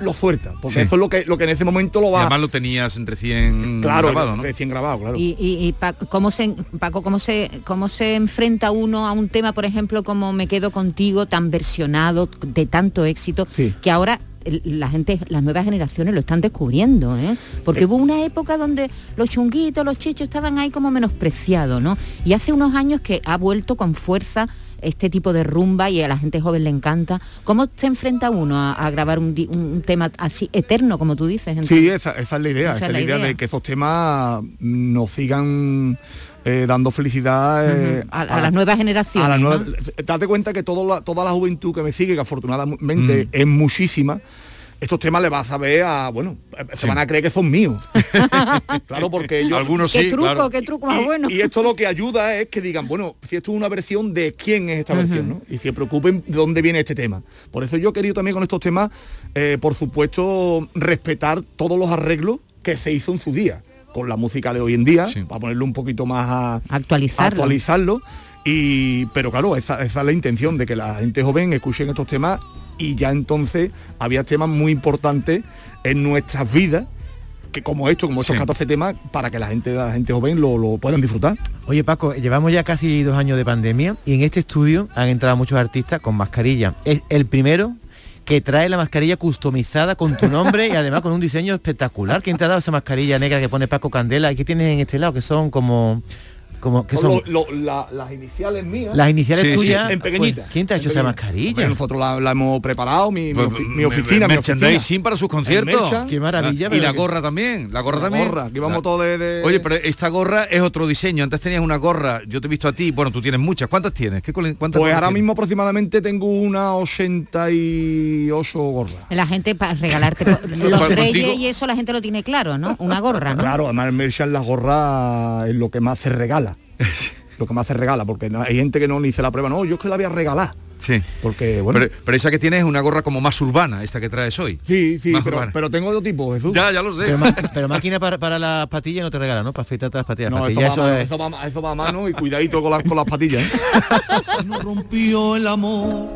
lo suelta. Porque Sí. eso es lo que, lo que en ese momento lo Y va... además lo tenías recién Claro, grabado, ¿no? recién grabado, claro. Y, y- y Pa- ¿cómo se, Paco, ¿cómo se, ¿cómo se enfrenta uno a un tema, por ejemplo, como Me quedo contigo, tan versionado, de tanto éxito, Sí. que ahora la gente, las nuevas generaciones lo están descubriendo, ¿eh? Porque hubo una época donde los chunguitos, los chichos estaban ahí como menospreciados, ¿no? Y hace unos años que ha vuelto con fuerza este tipo de rumba y a la gente joven le encanta. ¿Cómo se enfrenta uno a, a grabar un, tema así eterno, como tú dices? entonces? Sí, esa, esa es la idea, esa, es la idea, de que esos temas nos sigan eh, dando felicidad eh, a- a las nuevas generaciones, a las ¿no? nuevas- Date cuenta que todo la- toda la juventud que me sigue, que afortunadamente es muchísima, estos temas le vas a ver a, bueno, eh, se Sí. van a creer que son míos. claro, porque yo... Algunos ¿Qué sí, truco, claro. qué truco más y, bueno? y esto lo que ayuda es que digan, bueno, si esto es una versión de quién es esta versión, ¿no? Y se preocupen de dónde viene este tema. Por eso yo he querido también con estos temas, eh, por supuesto, respetar todos los arreglos que se hizo en su día, con la música de hoy en día, para ponerlo un poquito más a Actualizarlo. actualizarlo. Y, pero claro, esa, esa es la intención de que la gente joven escuchen estos temas y ya entonces había temas muy importantes en nuestras vidas que como esto, como estos Sí. 14 temas, para que la gente, la gente joven lo, lo puedan disfrutar. Oye Paco, llevamos ya casi dos años de pandemia y en este estudio han entrado muchos artistas con mascarilla. Es el primero que trae la mascarilla customizada con tu nombre y además con un diseño espectacular. ¿Quién te ha dado esa mascarilla negra que pone Paco Candela? ¿Y qué tienes en este lado? Que son como Como que Son son lo- lo- la- las iniciales mías. las iniciales Sí, sí, tuyas. en pequeñita. pues, ¿Quién te ha hecho esa mascarilla? Nosotros la, la hemos preparado, mi, mi Pues, ofi- mi me- oficina, mi merchandising oficina. para sus conciertos. Qué maravilla, Ah, y la que- gorra también, la gorra La también. gorra, que vamos La- todos de- de- Oye, pero esta gorra es otro diseño. Antes tenías una gorra, yo te he visto a ti, bueno, tú tienes muchas. ¿Cuántas tienes? ¿Qué cuántas Pues ahora tienes? mismo aproximadamente tengo unas 88 gorras. La gente para regalarte los Contigo- reyes y eso la gente lo tiene claro, ¿no? Una gorra, ¿no? Claro, además el merchan las gorras es lo que más se regala. lo que más se regala, porque no- hay gente que no ni se la prueba, no, yo es que la voy a regalar. Sí. Porque, bueno. Pero, pero esa que tienes es una gorra como más urbana, esta que traes hoy. sí, sí, pero, pero tengo otro tipo, Jesús. Ya, ya lo sé. Pero, máquina para, para las patillas no te regala, ¿no? Para afeitarte las patillas. No, eso Patillas, va, a eso mano, es- eso va eso va a mano y cuidadito con, las con las patillas. ¿eh? Se nos rompió el amor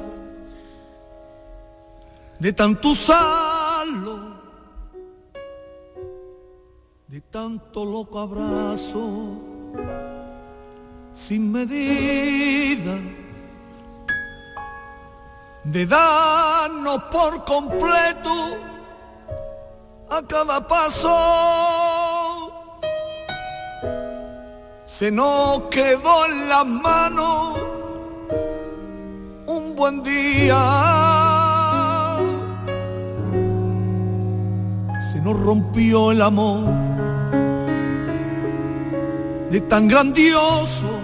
de tanto usarlo, de tanto loco abrazo, sin medida, de darnos por completo a cada paso. Se nos quedó en las manos un buen día. Se nos rompió el amor de tan grandioso.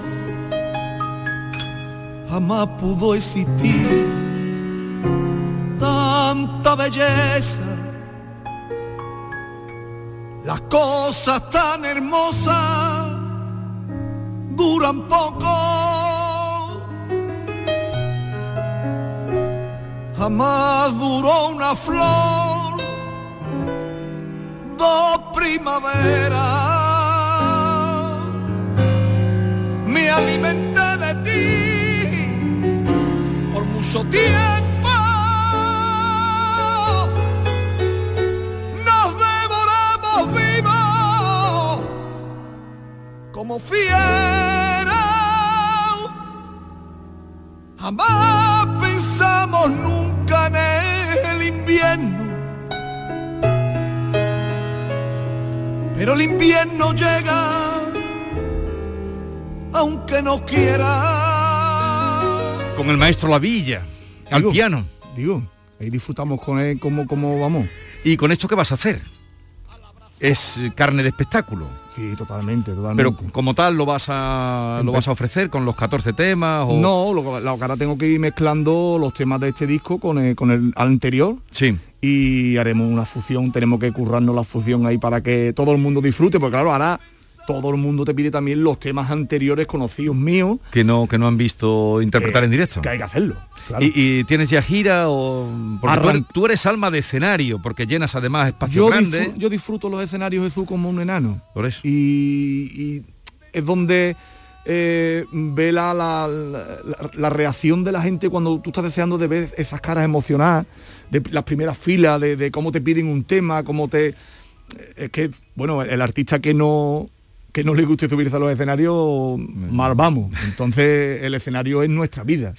Jamás pudo existir tanta belleza. Las cosas tan hermosas duran poco. Jamás duró una flor, dos primaveras. Me alimenté de ti mucho tiempo. Nos devoramos vivos como fieras. Jamás pensamos nunca en el invierno. Pero el invierno llega aunque no quiera. Con el maestro La Villa, al Digo, piano. Digo, ahí disfrutamos con él como, como vamos. ¿Y con esto qué vas a hacer? Es carne de espectáculo. Sí, totalmente, totalmente. Pero como tal lo vas a lo vas a ofrecer con los 14 temas o No, lo, que- lo que ahora tengo que ir mezclando los temas de este disco con el, con el anterior. Sí. Y haremos una fusión, tenemos que currarnos la fusión ahí para que todo el mundo disfrute, porque claro, ahora todo el mundo te pide también los temas anteriores conocidos míos. que no que no han visto interpretar que- en directo. Que hay que hacerlo. claro. ¿Y, y tienes ya gira o porque tú eres, tú eres alma de escenario porque llenas además espacio yo, grande. disfr- yo disfruto los escenarios Jesús como un enano. Por eso. Y, y es donde eh, ve la, la- la- la reacción de la gente cuando tú estás deseando de ver esas caras emocionadas, de las primeras filas, de, de cómo te piden un tema, cómo te... Es que, bueno, el artista que no que no le guste subirse a los escenarios, mal vamos. Entonces el escenario es nuestra vida.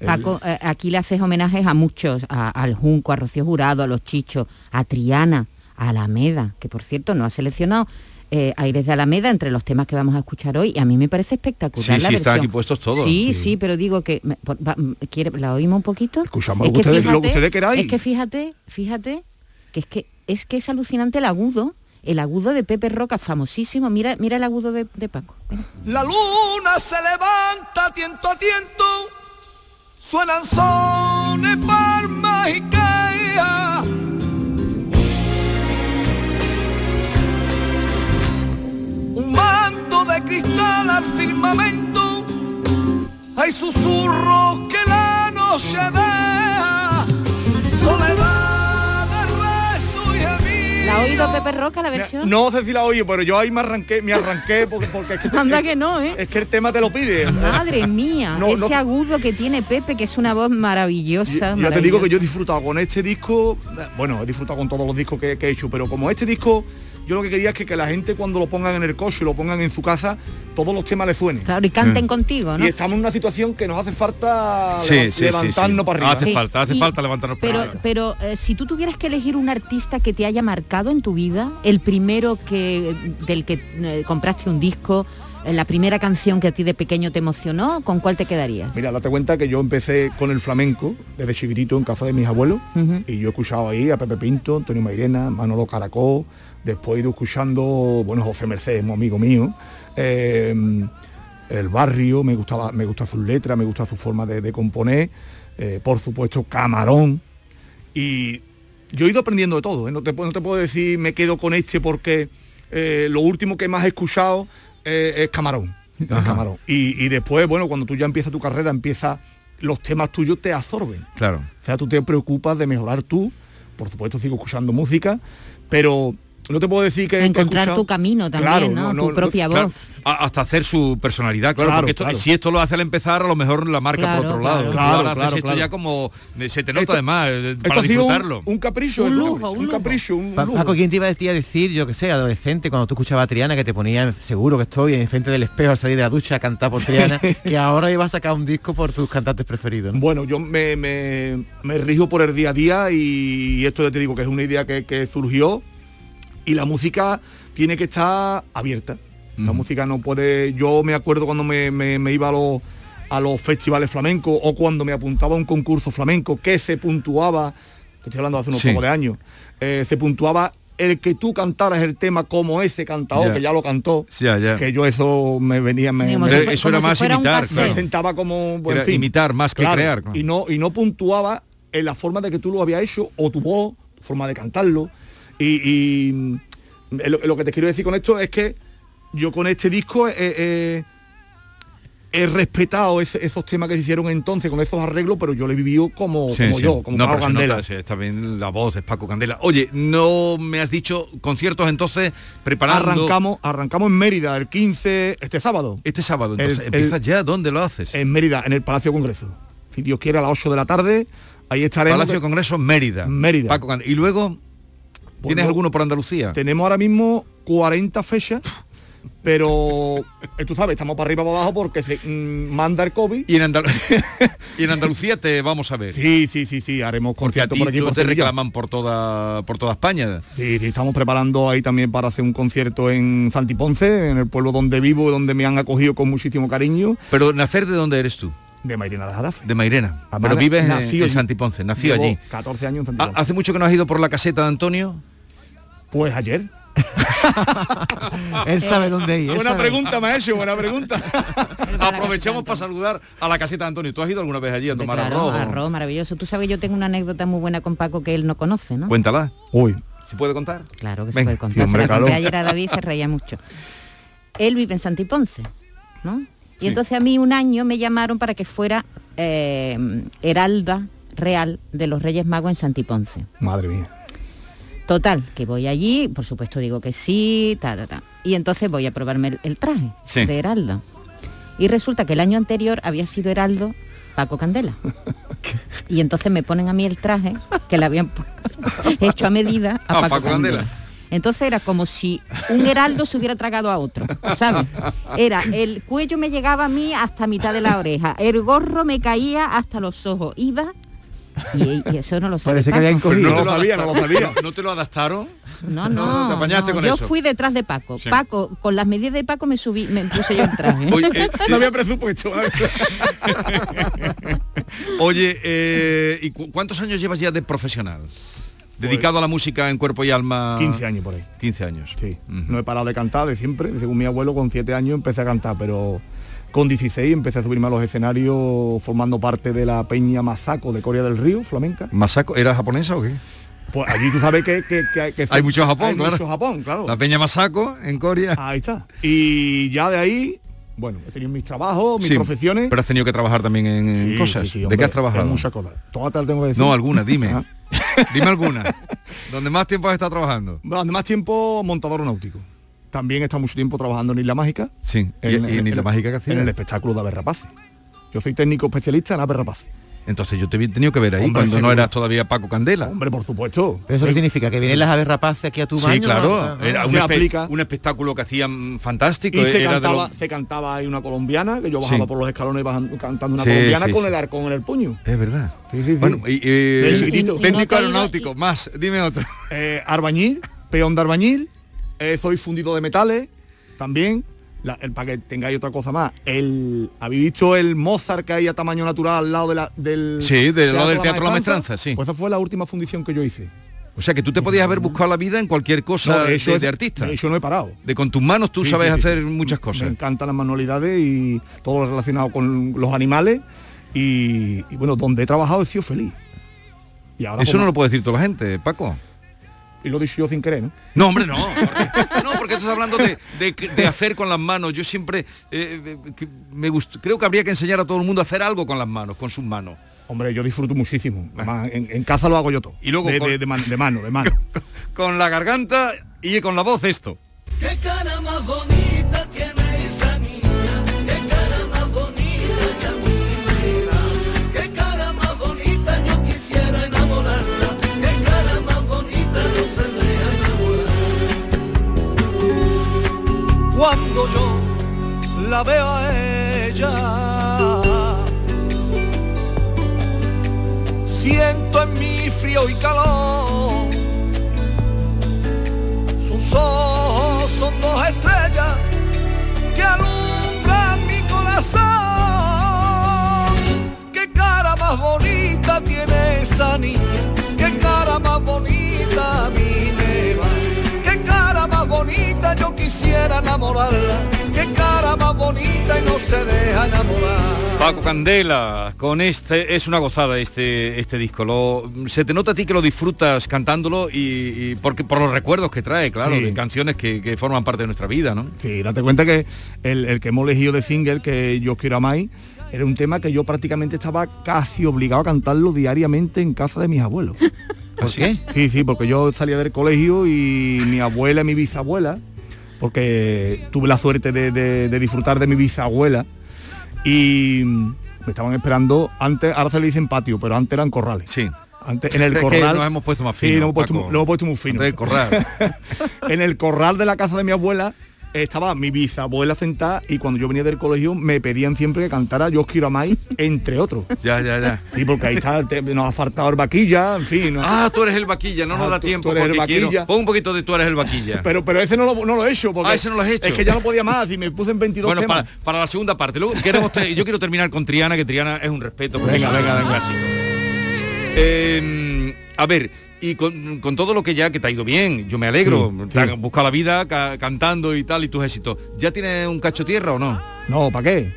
El- Paco, eh, aquí le haces homenajes a muchos, a- al Junco, a Rocío Jurado, a los Chichos, a Triana, a Alameda, que por cierto no ha seleccionado eh, Aires de Alameda entre los temas que vamos a escuchar hoy y a mí me parece espectacular Sí, la sí, están versión. aquí puestos todos. Sí, Sí. sí, pero digo que me- por- va- m- quiere, la oímos un poquito. Escuchamos lo que ustedes- lo que ustedes queráis. Es que fíjate, fíjate que es que es que es alucinante el agudo, el agudo de Pepe Roca, famosísimo. Mira, mira el agudo de, de Paco. La luna se levanta tiento a tiento, suenan sones, palmas y. Un manto de cristal al firmamento, hay susurros que la noche deja. Soledad ¿La ha oído Pepe Roca la versión? No sé si la oye, pero yo ahí me arranqué, me arranqué porque, porque es, que te- Anda que no, ¿eh? es que el tema te lo pide. Madre mía, No, ese no. agudo que tiene Pepe, que es una voz maravillosa. Ya te digo que yo he disfrutado con este disco, eh, bueno, he disfrutado con todos los discos que, que he hecho, pero como este disco yo lo que quería es que, que la gente cuando lo pongan en el coche, lo pongan en su casa, todos los temas le suenen. Claro, y canten contigo, ¿no? Y estamos en una situación que nos hace falta Sí, sí, levantarnos sí. para arriba. Hace Sí. falta, hace Y- falta levantarnos para Pero, arriba. pero eh, si tú tuvieras que elegir un artista que te haya marcado en tu vida, el primero que del que eh, compraste un disco, eh, la primera canción que a ti de pequeño te emocionó, ¿con cuál te quedarías? Mira, date cuenta que yo empecé con el flamenco desde chiquitito en casa de mis abuelos y yo he escuchado ahí a Pepe Pinto, Antonio Mairena, Manolo Caracol, después he ido escuchando, bueno, José Mercedes, un amigo mío, eh, el barrio, me gustaba, me gusta sus letras, me gusta su forma de, de componer, eh, por supuesto Camarón y yo he ido aprendiendo de todo, ¿eh? no, te, puedo- no te puedo decir me quedo con este porque lo último que más he escuchado es Camarón. es. Camarón. Y, y después, bueno, cuando tú ya empiezas tu carrera, empieza los temas tuyos te absorben. Claro. O sea, tú te preocupas de mejorar tú, por supuesto sigo escuchando música, pero no te puedo decir que... Encontrar escuchado- tu camino también, Claro, ¿no? no, no, tu propia Claro, voz. hasta hacer su personalidad, claro, Claro, porque esto- claro. si esto lo hace al empezar, a lo mejor la marca Claro, por otro claro. lado. Claro, ahora haces claro, esto claro. ya como eh, se te nota Esto- además eh, Esto para un- disfrutarlo. Un, capricho. Un lujo, un un lujo. capricho, un, lujo. Paco, ¿quién te iba a decir, a decir, yo que sé, adolescente, cuando tú escuchabas a Triana, que te ponía seguro que estoy en frente del espejo al salir de la ducha a cantar por Triana, que ahora iba a sacar un disco por tus cantantes preferidos, ¿no? Bueno, yo me, me- me rijo por el día a día y esto ya te digo que es una idea que, que surgió y la música tiene que estar abierta. La música no puede... Yo me acuerdo cuando me, me- me iba a los, a los festivales flamencos o cuando me apuntaba a un concurso flamenco que se puntuaba, te estoy hablando de hace unos Sí. pocos de años, eh, se puntuaba el que tú cantaras el tema como ese cantador que ya lo cantó, Ya, ya. que yo eso me venía... Me, me- eso era si más fuera un imitar, cassette. claro. me sentaba como bueno, Era en fin. imitar más que Claro, crear. claro. Y no, y no puntuaba en la forma de que tú lo habías hecho, o tu voz, tu forma de cantarlo. Y, y, mm, lo, lo que te quiero decir con esto es que yo con este disco he, he- he respetado esos temas que se hicieron entonces con esos arreglos, pero yo lo he vivido como, Sí, como sí. yo, como no, Paco Candela. nota, sí, está bien la voz es Paco Candela. Oye, no me has dicho conciertos entonces preparando Arrancamos, arrancamos en Mérida el 15, este sábado, este sábado. Entonces, El- ¿empiezas ya? ¿Dónde lo haces? en Mérida, en el Palacio Congreso. Si Dios quiere, a las 8 de la tarde, ahí estaremos. Palacio de Congreso Mérida. Mérida. Paco Candela. Y luego, ¿tienes alguno por Andalucía? Tenemos ahora mismo 40 fechas, pero eh, tú sabes, estamos para arriba para abajo porque se mm, manda el COVID. Y en, Andal- y en Andalucía te vamos a ver. Sí, sí, sí, sí, haremos conciertos por aquí por te Sevilla. reclaman por toda por toda España. Sí, sí, estamos preparando ahí también para hacer un concierto en Santiponce, en el pueblo donde vivo, donde me han acogido con muchísimo cariño, Pero nacer de dónde eres tú? de Mairena de Jarafe. De Mairena. Además, Pero vives en, en. Santiponce, nació allí. 14 años en Ah, Santiponce. ¿Hace mucho que no has ido por la caseta de Antonio? Pues ayer. Él sabe dónde ir. Buena pregunta me ha hecho, buena pregunta. Aprovechamos para saludar a la caseta de Antonio. ¿Tú has ido alguna vez allí a tomar claro, arroz? arroz, maravilloso. Tú sabes que yo tengo una anécdota muy buena con Paco que él no conoce, ¿no? Cuéntala. Uy, ¿Se puede contar? Claro que se puede contar. sí, hombre, se la conté claro. ayer a David se reía mucho. Él vive en Santiponce, ¿no? Y entonces a mí un año me llamaron para que fuera eh, heralda real de los Reyes Magos en Santiponce. madre mía. Total, que voy allí, por supuesto digo que sí, ta, ta, ta. Y entonces voy a probarme el, el traje Sí. de heraldo. Y resulta que el año anterior había sido heraldo Paco Candela. Y entonces me ponen a mí el traje que le habían hecho a medida a Ah, Paco, Paco Candela. Candela. Entonces era como si un heraldo se hubiera tragado a otro, ¿sabes? Era, el cuello me llegaba a mí hasta mitad de la oreja, el gorro me caía hasta los ojos, iba y, y eso no lo sabía. Parece que había Pero encogido. no te lo sabía, no lo adaptaron- sabía. ¿No, no te lo adaptaron? No, No, no, te apañaste no, con yo eso. fui detrás de Paco. Sí. Paco, con las medidas de Paco me subí, me puse yo el traje. Oye, eh, No había presupuesto. Oye, eh, ¿y cu- cuántos años llevas ya de profesional? Dedicado a la música en cuerpo y alma. 15 años por ahí. 15 años. Sí, no he parado de cantar de siempre. Según mi abuelo, con 7 años empecé a cantar, pero con 16 empecé a subirme a los escenarios formando parte de la Peña Mazaco de Corea del Río, flamenca. ¿Masako era japonesa o qué? Pues allí tú sabes que, que, que- que- Hay mucho Japón, hay claro. mucho Japón, claro. La Peña Masako en Corea. Ahí está. Y ya de ahí, bueno, he tenido mis trabajos, mis Sí, profesiones. Pero has tenido que trabajar también en, Sí, cosas. sí, ¿De qué has trabajado? en muchas cosas. Todas te tengo que decir. No, alguna, dime. Dime alguna. ¿Dónde más tiempo has estado trabajando? Durante más tiempo montador náutico. También he estado mucho tiempo trabajando en Isla Mágica. Sí. ¿Y, y en Isla Mágica qué hacías? En el espectáculo de aves rapaces. Yo soy técnico especialista en aves rapaces. Entonces yo te he tenido que ver ahí Hombre, cuando no seguro. eras todavía Paco Candela. Hombre, por supuesto. ¿Pero eso qué significa? ¿Que vienen las aves rapaces aquí a tu baño? Sí, claro. Era un, espe- un espectáculo que hacían fantástico. Y se era cantaba, lo- se cantaba ahí una colombiana, que yo bajaba Sí. por los escalones bajan- cantando una Sí, colombiana sí, con sí. el arcón en el puño. Es verdad. Sí, sí, sí. Bueno, y, eh, técnico aeronáutico, más, dime otro. Eh, arbañil, peón de arbañil, eh, soy fundido de metales, también. La- el, para que tengáis otra cosa más, el, ¿habéis visto el Mozart que hay a tamaño natural al lado de la, del Sí, de lo del Teatro La Maestranza, sí. Pues esa fue la última fundición que yo hice. O sea que tú te podías haber buscado la vida en cualquier cosa No, de, eso es- de artista. eso no he parado. De con tus manos tú Sí, sabes sí, sí, hacer muchas Me cosas. encantan las manualidades y todo lo relacionado con los animales. Y, y bueno, donde he trabajado he sido feliz. Y ahora Eso como- no lo puede decir toda la gente, Paco. Y lo he dicho yo sin querer, ¿no? No, hombre, no. Porque, no, porque estás hablando de, de- de hacer con las manos. Yo siempre eh, eh, me gust- creo que habría que enseñar a todo el mundo a hacer algo con las manos, con sus manos. Hombre, yo disfruto muchísimo. Además, en, en casa lo hago yo todo. Y luego de, con- de- de man- de mano, de mano. Con la garganta y con la voz esto. Qué cara más Cuando yo la veo a ella, siento en mí frío y calor. Sus ojos qué cara más bonita y no se deja enamorar. Paco Candela, con este es una gozada este este disco. Lo, se te nota a ti que lo disfrutas cantándolo y, y porque por los recuerdos que trae, claro, Sí. de canciones que, que forman parte de nuestra vida, ¿no? Sí, date cuenta que el, el que hemos elegido de single, que yo quiero a Mai, era un tema que yo prácticamente estaba casi obligado a cantarlo diariamente en casa de mis abuelos. ¿Por qué? Sí, sí, porque yo salía del colegio y mi abuela y mi bisabuela, porque tuve la suerte de, de- de disfrutar de mi bisabuela y me estaban esperando antes, ahora se le dicen patio, pero antes eran corrales. Sí. Antes, en el Es corral. nos hemos puesto más Sí, finos, lo hemos puesto, lo hemos puesto muy fino. Antes del corral. en el corral de la casa de mi abuela estaba mi bisabuela sentada y cuando yo venía del colegio me pedían siempre que cantara Yo os quiero a Mai, entre otros. Ya, ya, ya. Sí, porque ahí está, te- nos ha faltado el vaquilla, en fin. ¿no? Ah, tú eres el vaquilla, no nos Ah, da tú- tiempo tú eres el porque quiero- vaquilla. Pon un poquito de tú eres el vaquilla. Pero, pero ese no lo, no lo he hecho. Porque Ah, ese no lo has hecho. Es que ya no podía más y me puse en 22 Bueno, temas. para, para la segunda parte. Luego queremos te- yo quiero terminar con Triana, que Triana es un respeto. Venga, venga, venga. clásico. Eh, a ver, y con, con todo lo que ya que te ha ido bien, yo me alegro. Sí, te sí. has buscado la vida ca- cantando y tal y tus éxitos. ¿Ya tienes un cacho tierra o no? No, ¿para qué?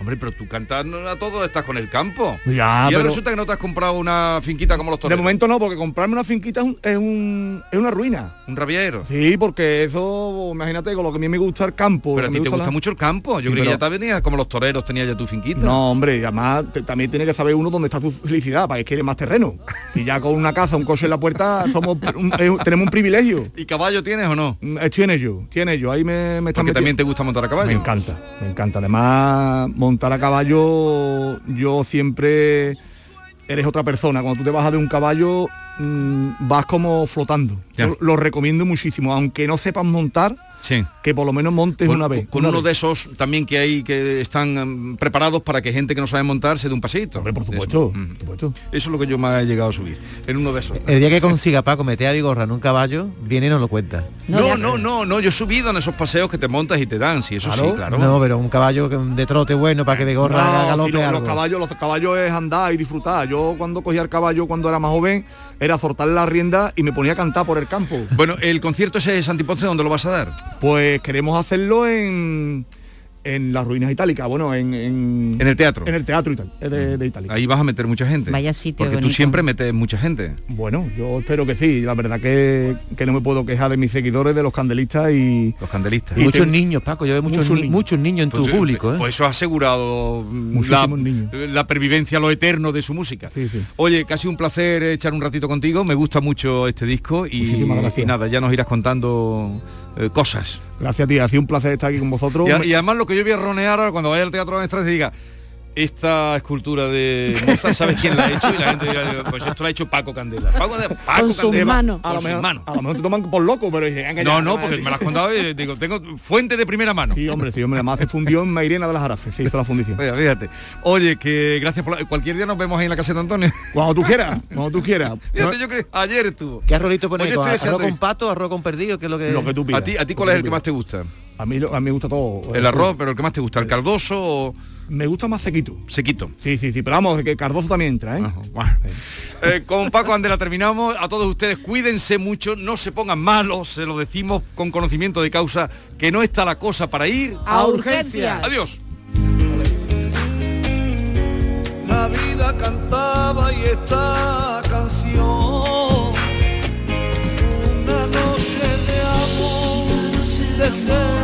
Hombre, pero tú cantas a todo, estás con el campo. Ya, y ahora pero- resulta que no te has comprado una finquita como los De toreros. momento no, porque comprarme una finquita es, un- es, un- es una ruina. Un rabiero. Sí, porque eso, imagínate, con lo que a mí me gusta el campo. Pero a ti te gusta la- mucho el campo. Yo Sí, creo que ya te venías como los toreros, tenías ya tu finquita. No, hombre, y además te- también tiene que saber uno dónde está su felicidad, para que quiere más terreno. Y ya con una casa, un coche en la puerta, somos un- eh, tenemos un privilegio. ¿Y caballo tienes o no? Mm, Estoy en ello, tiene ello. Ahí me, me están Porque también te gusta montar a caballo. Me encanta, me encanta. Además, montar a caballo, yo siempre eres otra persona. Cuando tú te bajas de un caballo, mm, vas como flotando. Yo lo recomiendo muchísimo, aunque no sepas montar, Sí. que por lo menos montes Con, una vez. con una uno vez. de esos también que hay que están mm, preparados para que gente que no sabe montar se dé un paseíto. por supuesto. supuesto. Eso es lo que yo me he llegado a subir. En uno de esos. El día que consiga Paco meter a Vigorra en un caballo, viene y nos lo cuenta. No, no, no, no, yo he subido en esos paseos que te montas y te dan, sí, eso sí, claro. No, pero un caballo de trote bueno para que Vigorra No, haga si galope lo- los, caballos, los caballos es andar y disfrutar. Yo cuando cogía el caballo cuando era más joven, era soltarle la rienda y me ponía a cantar por el campo. Bueno, el concierto ese de Santiponce, ¿dónde lo vas a dar? Pues queremos hacerlo en, en las ruinas itálicas, bueno, en, en, En el teatro. En el teatro ital- de, de Itálica. Ahí vas a meter mucha gente. Vaya sitio Porque tú siempre metes mucha gente. Bueno, yo espero que sí. La verdad que, que no me puedo quejar de mis seguidores, de los candelistas y... Los candelistas. y Muchos te- niños, Paco, yo veo muchos, Muchos ni- niños. muchos niños en tu Pues, público, ¿eh? Pues eso ha asegurado mm, la, la pervivencia, lo eterno de su música. Sí, sí. Oye, casi un placer echar un ratito contigo. Me gusta mucho este disco y, y nada, ya nos irás contando eh, cosas. Gracias a ti, ha sido un placer estar aquí con vosotros. Y, además lo que yo voy a ronear ahora cuando vaya al teatro de y diga, esta escultura de Mozart, ¿sabes quién la ha hecho? Y la gente dirá, pues esto lo ha hecho Paco Candela. Paco, de, Paco Con sus Candela. manos. A Con lo, sus mejor, manos. a lo mejor te toman por loco, pero dicen, "Venga, ya, No, no, porque ya". me lo has contado y digo, tengo fuente de primera mano. Sí, hombre, sí, hombre, además se fundió en Mairena de las Arafes, se hizo la fundición. Oiga, fíjate. Oye, que gracias por la- cualquier día nos vemos ahí en la caseta de Antonio. Cuando tú quieras, cuando tú quieras. Fíjate, yo que ayer estuvo. ¿Qué arrolito ponéis? Pues yo ¿Con estoy ¿Arroz con pato, arroz con perdido? ¿Qué es lo que...? Lo que tú pidas. ¿A ti, a ti cuál es el que más te gusta? A mí, a mí me gusta todo. El arroz, pero el que más te gusta, el caldoso o Me gusta más sequito. sequito. Sí, sí, sí, pero vamos, que Cardoso también entra, ¿eh? Bueno. Eh, con Paco Andela terminamos. A todos ustedes cuídense mucho, no se pongan malos, se lo decimos con conocimiento de causa, que no está la cosa para ir A urgencias. Adiós. La vida cantaba y esta canción. Una noche de amor, de ser